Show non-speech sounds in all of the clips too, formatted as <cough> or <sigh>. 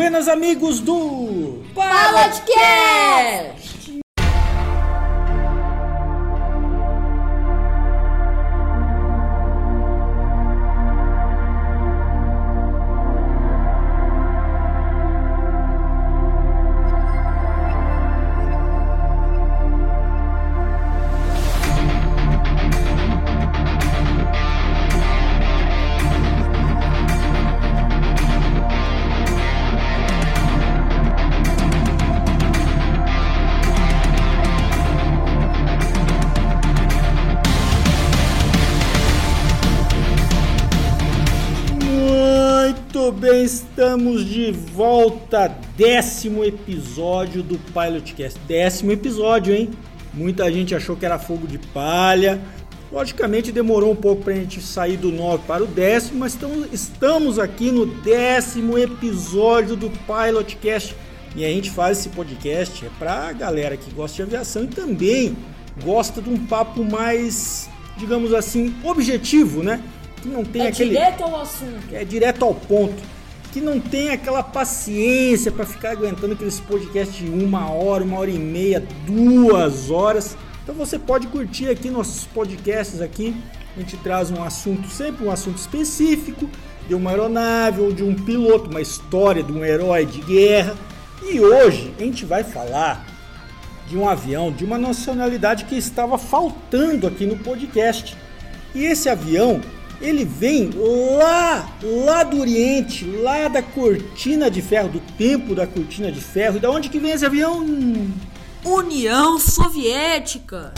Buenas amigos do Podcast! Estamos de volta. Décimo episódio do Pilotcast. Décimo episódio, hein? Muita gente achou que era fogo de palha. Logicamente demorou um pouco para a gente sair do 9 para o décimo, mas estamos, aqui no décimo episódio do Pilotcast. E a gente faz esse podcast é para a galera que gosta de aviação e também gosta de um papo mais, digamos assim, objetivo, né? Que não tem É aquele direto ao assunto. é direto ao ponto, que não tem aquela paciência para ficar aguentando aqueles podcasts de uma hora, uma hora e meia, duas horas. Então você pode curtir aqui nossos podcasts aqui. A gente traz um assunto, sempre um assunto específico, de uma aeronave ou de um piloto, uma história de um herói de guerra. E hoje a gente vai falar de um avião de uma nacionalidade que estava faltando aqui no podcast. E esse avião, ele vem lá, lá do Oriente, lá da cortina de ferro, do tempo da cortina de ferro. E da onde que vem esse avião? União Soviética!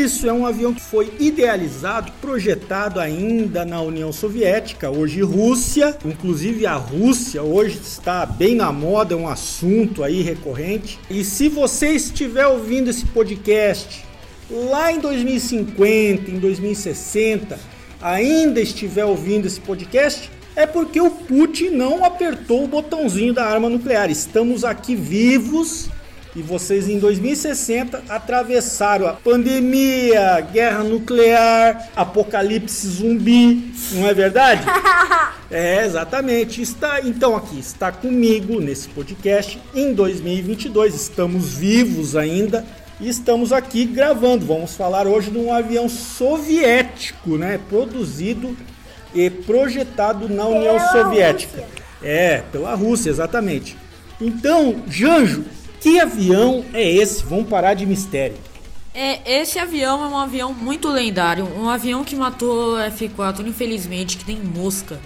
Isso é um avião que foi idealizado, projetado ainda na União Soviética, hoje Rússia. Inclusive a Rússia hoje está bem na moda, é um assunto aí recorrente. E se você estiver ouvindo esse podcast lá em 2050, em 2060, ainda estiver ouvindo esse podcast, é porque o Putin não apertou o botãozinho da arma nuclear. Estamos aqui vivos e vocês em 2060 atravessaram a pandemia, guerra nuclear, apocalipse zumbi, não é verdade? <laughs> É, exatamente. Está então aqui, está comigo nesse podcast em 2022. Estamos vivos ainda e estamos aqui gravando. Vamos falar hoje de um avião soviético, né, produzido e projetado na União Pela Soviética. Rússia. É, pela Rússia, exatamente. Então, Janjo, que avião é esse? Vamos parar de mistério. É, esse avião é um avião muito lendário, um avião que matou F4, infelizmente, que tem mosca.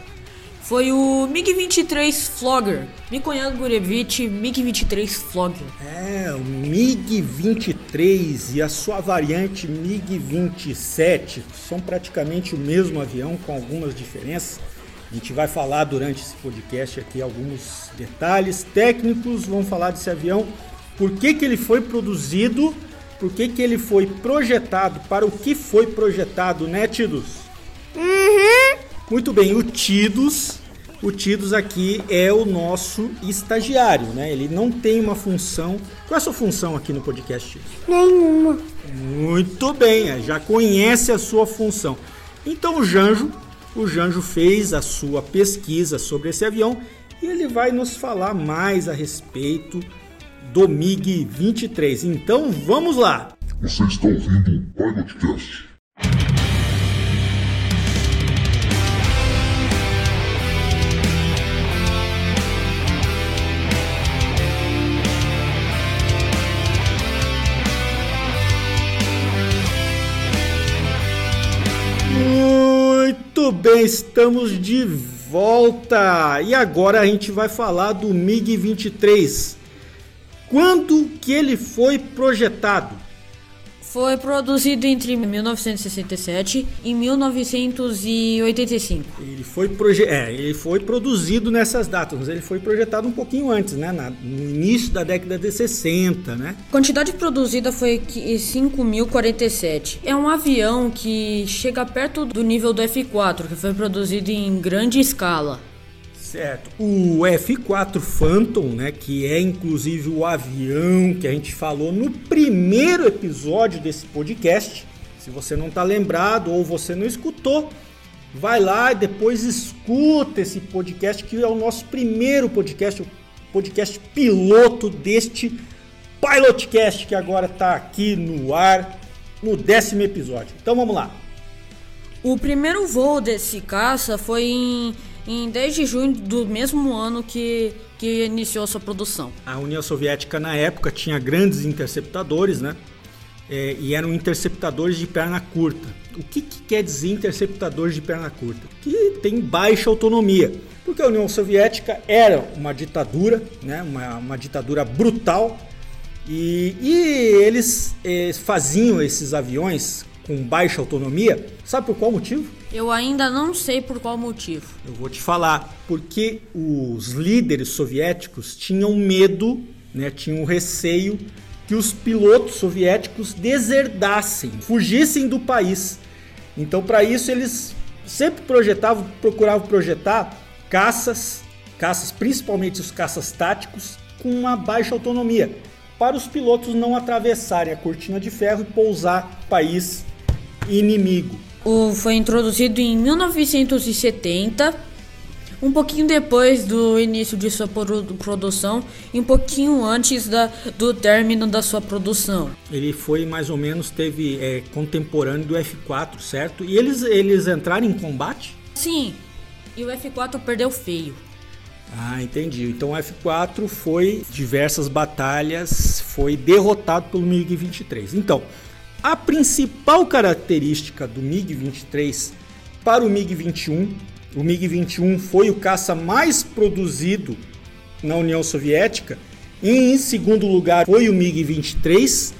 Foi o MiG-23 Flogger, Mikoyan Gurevich MiG-23 Flogger. É, o MiG-23 e a sua variante MiG-27 são praticamente o mesmo avião com algumas diferenças. A gente vai falar durante esse podcast aqui alguns detalhes técnicos, vamos falar desse avião, por que, que ele foi produzido, por que, que ele foi projetado, para o que foi projetado, né, Tidus? Muito bem, o Tidus, o Tidus aqui é o nosso estagiário, né? Ele não tem uma função. Qual é a sua função aqui no podcast? Tidus? Nenhuma. Muito bem, é, já conhece a sua função. Então o Janjo, o Janjo fez a sua pesquisa sobre esse avião e ele vai nos falar mais a respeito do MiG-23. Então vamos lá. Você está ouvindo o Pilotcast. Bem, estamos de volta. E agora a gente vai falar do MiG-23. Quando que ele foi projetado? Foi produzido entre 1967 e 1985. Ele foi, proje é, ele foi produzido nessas datas, mas ele foi projetado um pouquinho antes, né? Na- no início da década de 60, né? A quantidade produzida foi que- 5.047. É um avião que chega perto do nível do F4, que foi produzido em grande escala. Certo. O F4 Phantom, né, que é inclusive o avião que a gente falou no primeiro episódio desse podcast. Se você não está lembrado ou você não escutou, vai lá e depois escuta esse podcast que é o nosso primeiro podcast, o podcast piloto deste Pilotcast que agora está aqui no ar no décimo episódio. Então vamos lá. O primeiro voo desse caça foi em, em 10 de junho do mesmo ano que, que iniciou sua produção. A União Soviética na época tinha grandes interceptadores, né? É, e eram interceptadores de perna curta. O que, que quer dizer interceptadores de perna curta? Que tem baixa autonomia, porque a União Soviética era uma ditadura, né? uma, uma ditadura brutal, e, e eles eh, faziam esses aviões com baixa autonomia, sabe por qual motivo? Eu ainda não sei por qual motivo. Eu vou te falar, porque os líderes soviéticos tinham medo, né, tinham receio que os pilotos soviéticos deserdassem, fugissem do país. Então, para isso, eles sempre projetavam, procuravam projetar caças, caças, principalmente os caças táticos, com uma baixa autonomia, para os pilotos não atravessarem a cortina de ferro e pousar país inimigo. O, foi introduzido em 1970, um pouquinho depois do início de sua produção e um pouquinho antes da, do término da sua produção. Ele foi mais ou menos, teve é, contemporâneo do F4, certo? E eles, eles entraram em combate? Sim, e o F4 perdeu feio. Ah, entendi. Então o F4 foi diversas batalhas, foi derrotado pelo MiG-23. Então, a principal característica do MiG-23 para o MiG-21, o MiG-21 foi o caça mais produzido na União Soviética, e em segundo lugar foi o MiG-23.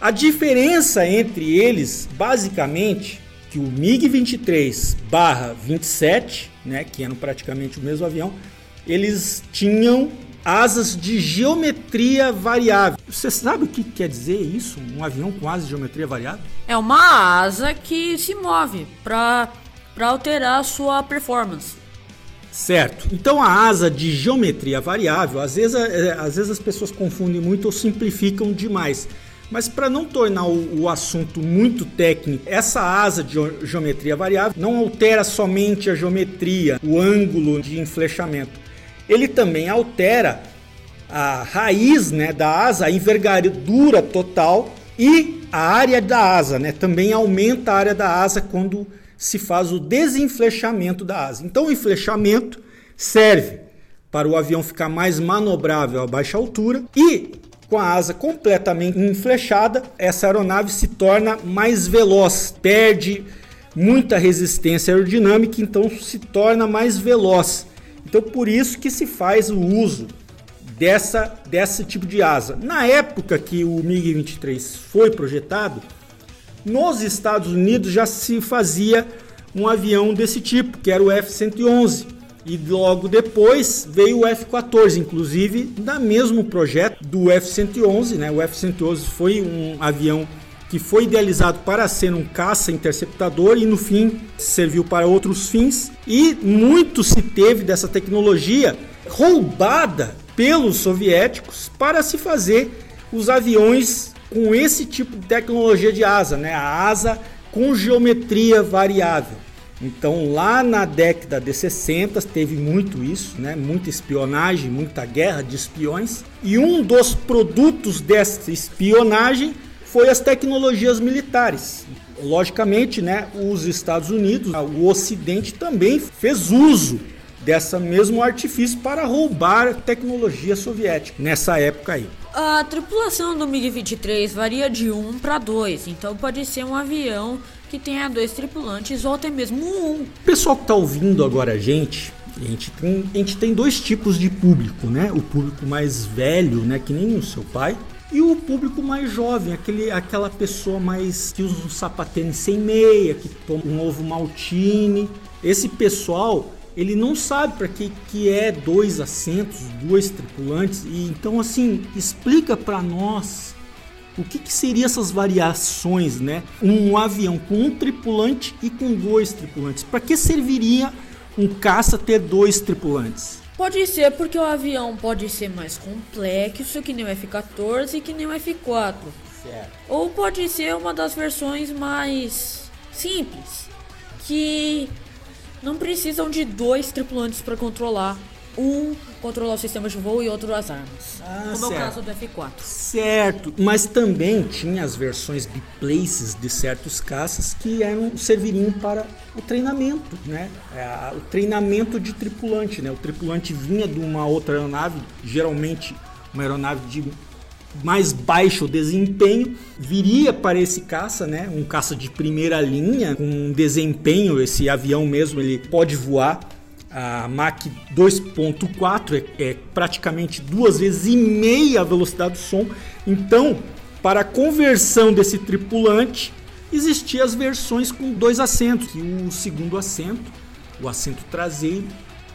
A diferença entre eles, basicamente, que o MiG-23/27, né, que eram praticamente o mesmo avião, eles tinham asas de geometria variável. Você sabe o que quer dizer isso? Um avião com asas de geometria variável? É uma asa que se move para alterar a sua performance. Certo. Então a asa de geometria variável, às vezes, é, às vezes as pessoas confundem muito ou simplificam demais. Mas para não tornar o, o, assunto muito técnico, essa asa de geometria variável não altera somente a geometria, o ângulo de enflechamento ele também altera a raiz né, da asa, a envergadura total e a área da asa, né? Também aumenta a área da asa quando se faz o desenflechamento da asa. Então, o enflechamento serve para o avião ficar mais manobrável a baixa altura e com a asa completamente enflechada, essa aeronave se torna mais veloz, perde muita resistência aerodinâmica, então se torna mais veloz. Então por isso que se faz o uso dessa desse tipo de asa. Na época que o MiG-23 foi projetado, nos Estados Unidos já se fazia um avião desse tipo, que era o F-111. E logo depois veio o F-14, inclusive da mesmo projeto do F-111, né? O F-111 foi um avião que foi idealizado para ser um caça interceptador e no fim serviu para outros fins. E muito se teve dessa tecnologia roubada pelos soviéticos para se fazer os aviões com esse tipo de tecnologia de asa, né? A asa com geometria variável. Então, lá na década de 60 teve muito isso, né? Muita espionagem, muita guerra de espiões. E um dos produtos dessa espionagem foi as tecnologias militares. Logicamente, né, os Estados Unidos, o Ocidente também fez uso dessa mesmo artifício para roubar tecnologia soviética nessa época aí. A tripulação do MiG-23 varia de 1 para 2, então pode ser um avião que tenha dois tripulantes ou até mesmo um. O pessoal que está ouvindo agora a gente, a gente, tem, a gente tem dois tipos de público, né? O público mais velho, né, que nem o seu pai, e o público mais jovem, aquele, aquela pessoa mais que usa um sapatênis sem meia, que toma um ovo maltine. Esse pessoal, ele não sabe para que, que é dois assentos, dois tripulantes. E então assim, explica para nós o que, que seriam essas variações, né? Um avião com um tripulante e com dois tripulantes. Para que serviria um caça ter dois tripulantes? Pode ser porque o avião pode ser mais complexo que nem o F-14 e que nem o F-4. Certo. Ou pode ser uma das versões mais simples, que não precisam de dois tripulantes para controlar. Um controlar o sistema de voo e outro as armas. Ah, como é o caso do F4. Certo, mas também tinha as versões biplaces de certos caças que eram serviriam para o treinamento, né? É, o treinamento de tripulante, né? O tripulante vinha de uma outra aeronave, geralmente uma aeronave de mais baixo desempenho, viria para esse caça, né? Um caça de primeira linha, com um desempenho, esse avião mesmo, ele pode voar a Mach 2.4 é, é praticamente duas vezes e meia a velocidade do som. Então, para a conversão desse tripulante, existiam as versões com dois assentos. Que o segundo assento, o assento traseiro,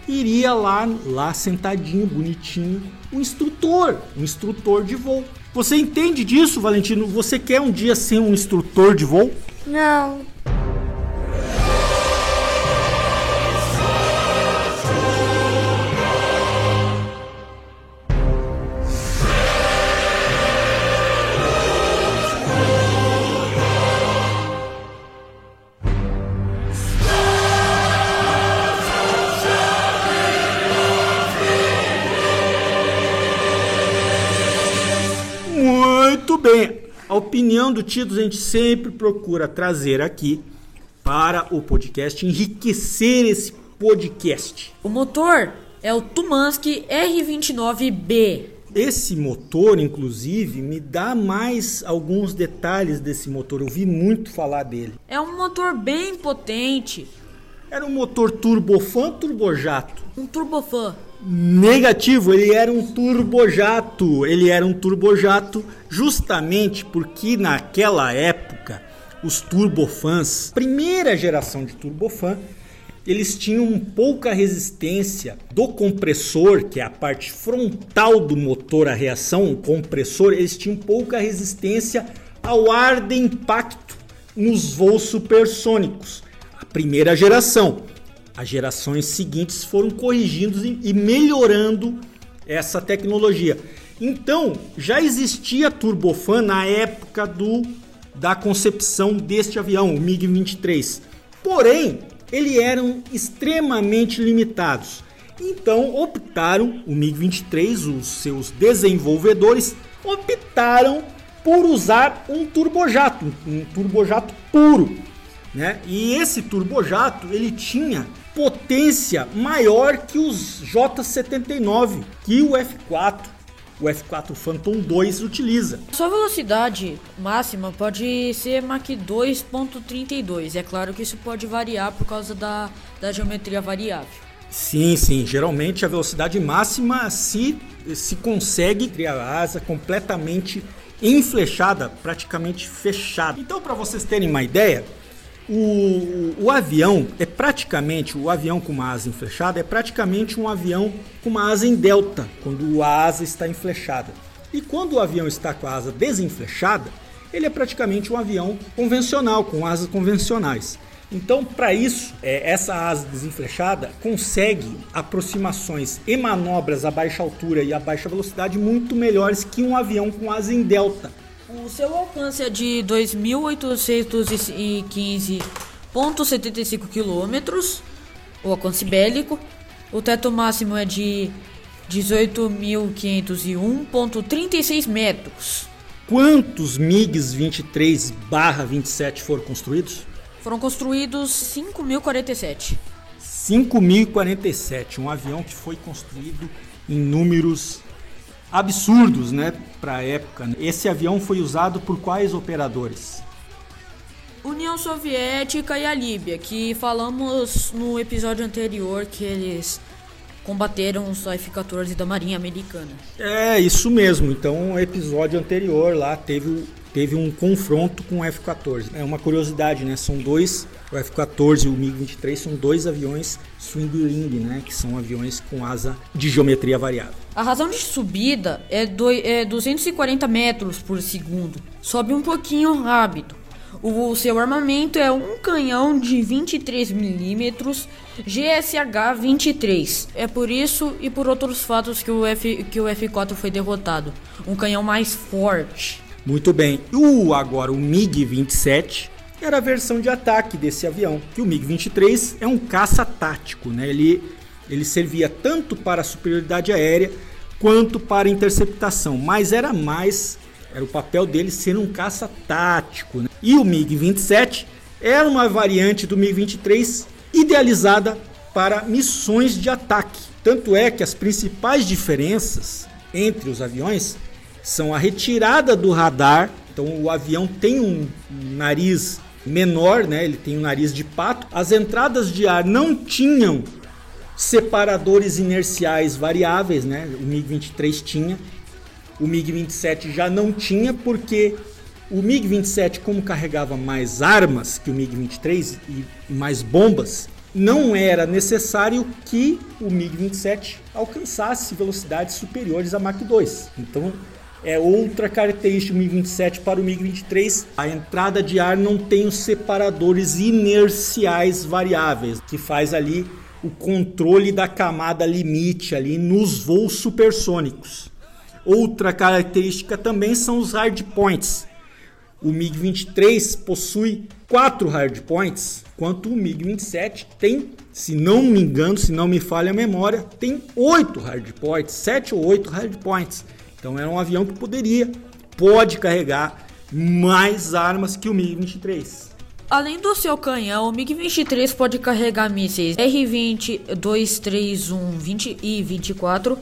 iria lá, lá sentadinho, bonitinho, o instrutor, um instrutor de voo. Você entende disso, Valentino? Você quer um dia ser um instrutor de voo? Não. Opinião do Titos a gente sempre procura trazer aqui para o podcast, enriquecer esse podcast. O motor é o Tumansky R29B. Esse motor, inclusive, me dá mais alguns detalhes desse motor. Eu vi muito falar dele. É um motor bem potente, Era um motor turbofan turbojato. um turbofan. Negativo, ele era um turbojato. Ele era um turbojato justamente porque naquela época os turbofans, primeira geração de turbofan, eles tinham pouca resistência do compressor, que é a parte frontal do motor a reação, o compressor, eles tinham pouca resistência ao ar de impacto nos voos supersônicos. A primeira geração. As gerações seguintes foram corrigindo e melhorando essa tecnologia. Então, já existia turbofan na época do da concepção deste avião, o MiG-23. Porém, eles eram extremamente limitados. Então, optaram, o MiG-23, os seus desenvolvedores, optaram por usar um turbojato, um turbojato puro, né? E esse turbojato, ele tinha potência maior que os J79, que o F4, o F4 Phantom 2 utiliza. Sua velocidade máxima pode ser Mach 2.32. É claro que isso pode variar por causa da, da geometria variável. Sim, sim. Geralmente a velocidade máxima se, se consegue criar a asa completamente enflechada, praticamente fechada. Então, para vocês terem uma ideia, o, o avião é praticamente, o avião com uma asa enflechada é praticamente um avião com uma asa em delta, quando a asa está enflechada. E quando o avião está com a asa desenflechada, ele é praticamente um avião convencional, com asas convencionais. Então, para isso, é, essa asa desenflechada consegue aproximações e manobras a baixa altura e a baixa velocidade muito melhores que um avião com asa em delta. O seu alcance é de 2.815,75 km, o alcance bélico. O teto máximo é de 18.501,36 metros. Quantos MiGs 23/27 foram construídos? Foram construídos 5.047. 5.047, um avião que foi construído em números absurdos, né, para a época. Esse avião foi usado por quais operadores? União Soviética e a Líbia, que falamos no episódio anterior que eles combateram os F-14 da Marinha Americana. É, isso mesmo. Então, o episódio anterior lá teve, teve um confronto com o F-14. É uma curiosidade, né? São dois, o F-14 e o MiG-23 são dois aviões swing wing, né? Que são aviões com asa de geometria variável. A razão de subida é, do, é 240 metros por segundo. Sobe um pouquinho rápido. O seu armamento é um canhão de 23mm GSH-23. É por isso e por outros fatos que o, F, que o F4 foi derrotado. Um canhão mais forte. Muito bem. O agora o MiG-27 era a versão de ataque desse avião. Que o MiG-23 é um caça tático, né? Ele ele servia tanto para superioridade aérea quanto para interceptação, mas era mais era o papel dele ser um caça tático. Né? E o MiG-27 era uma variante do MiG-23 idealizada para missões de ataque. Tanto é que as principais diferenças entre os aviões são a retirada do radar. Então o avião tem um nariz menor, né? Ele tem um nariz de pato. As entradas de ar não tinham separadores inerciais variáveis, né? O MiG-23 tinha. O MiG-27 já não tinha porque o MiG-27, como carregava mais armas que o MiG-23 e mais bombas, não era necessário que o MiG-27 alcançasse velocidades superiores a Mach 2. Então, é outra característica do MiG-27 para o MiG-23. A entrada de ar não tem os separadores inerciais variáveis, que faz ali o controle da camada limite ali nos voos supersônicos. Outra característica também são os hardpoints. O MiG-23 possui quatro hardpoints, enquanto o MiG-27 tem, se não me engano, se não me falha a memória, tem oito hardpoints, sete ou oito hardpoints. Então é um avião que poderia, pode carregar mais armas que o MiG-23. Além do seu canhão, o MiG-23 pode carregar mísseis R-20, 231, 20 e 24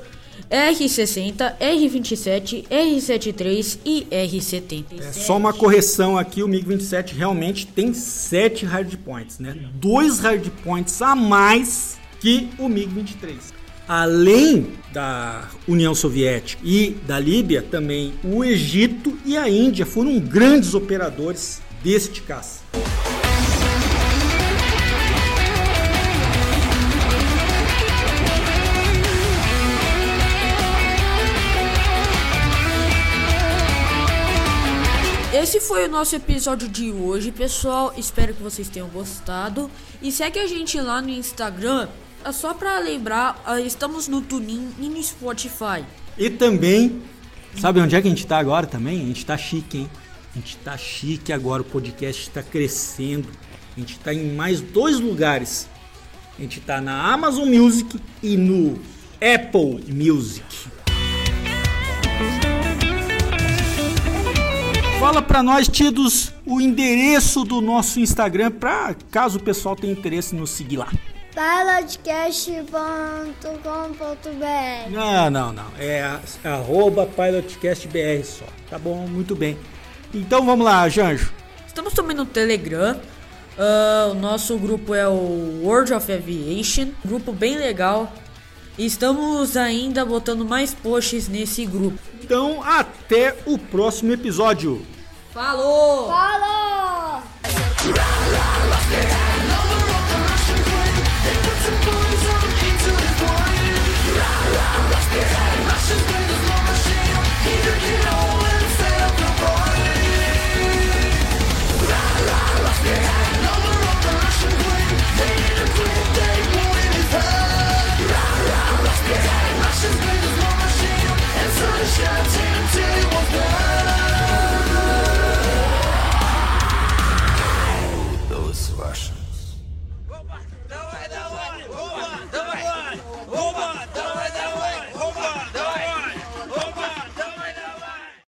R60, R27, R73 e R70. É só uma correção aqui, o MiG-27 realmente tem 7 hardpoints, né? Dois hardpoints a mais que o MiG-23. Além da União Soviética e da Líbia, também o Egito e a Índia foram grandes operadores deste caça. Esse foi o nosso episódio de hoje, pessoal. Espero que vocês tenham gostado. E segue a gente lá no Instagram. É só para lembrar, ah, estamos no Tunin e no Spotify. E também, sabe onde é que a gente tá agora também? A gente tá chique, hein? A gente tá chique agora, o podcast está crescendo. A gente tá em mais dois lugares. A gente tá na Amazon Music e no Apple Music. Fala para nós, tidos, o endereço do nosso Instagram para caso o pessoal tenha interesse em nos seguir lá. pilotcast.com.br Não, não, não. É, a- é arroba pilotcastbr só. Tá bom, muito bem. Então vamos lá, Janjo. Estamos também no Telegram. Ah, o nosso grupo é o World of Aviation, grupo bem legal. E estamos ainda botando mais posts nesse grupo. Então até o próximo episódio. Falou! Falou!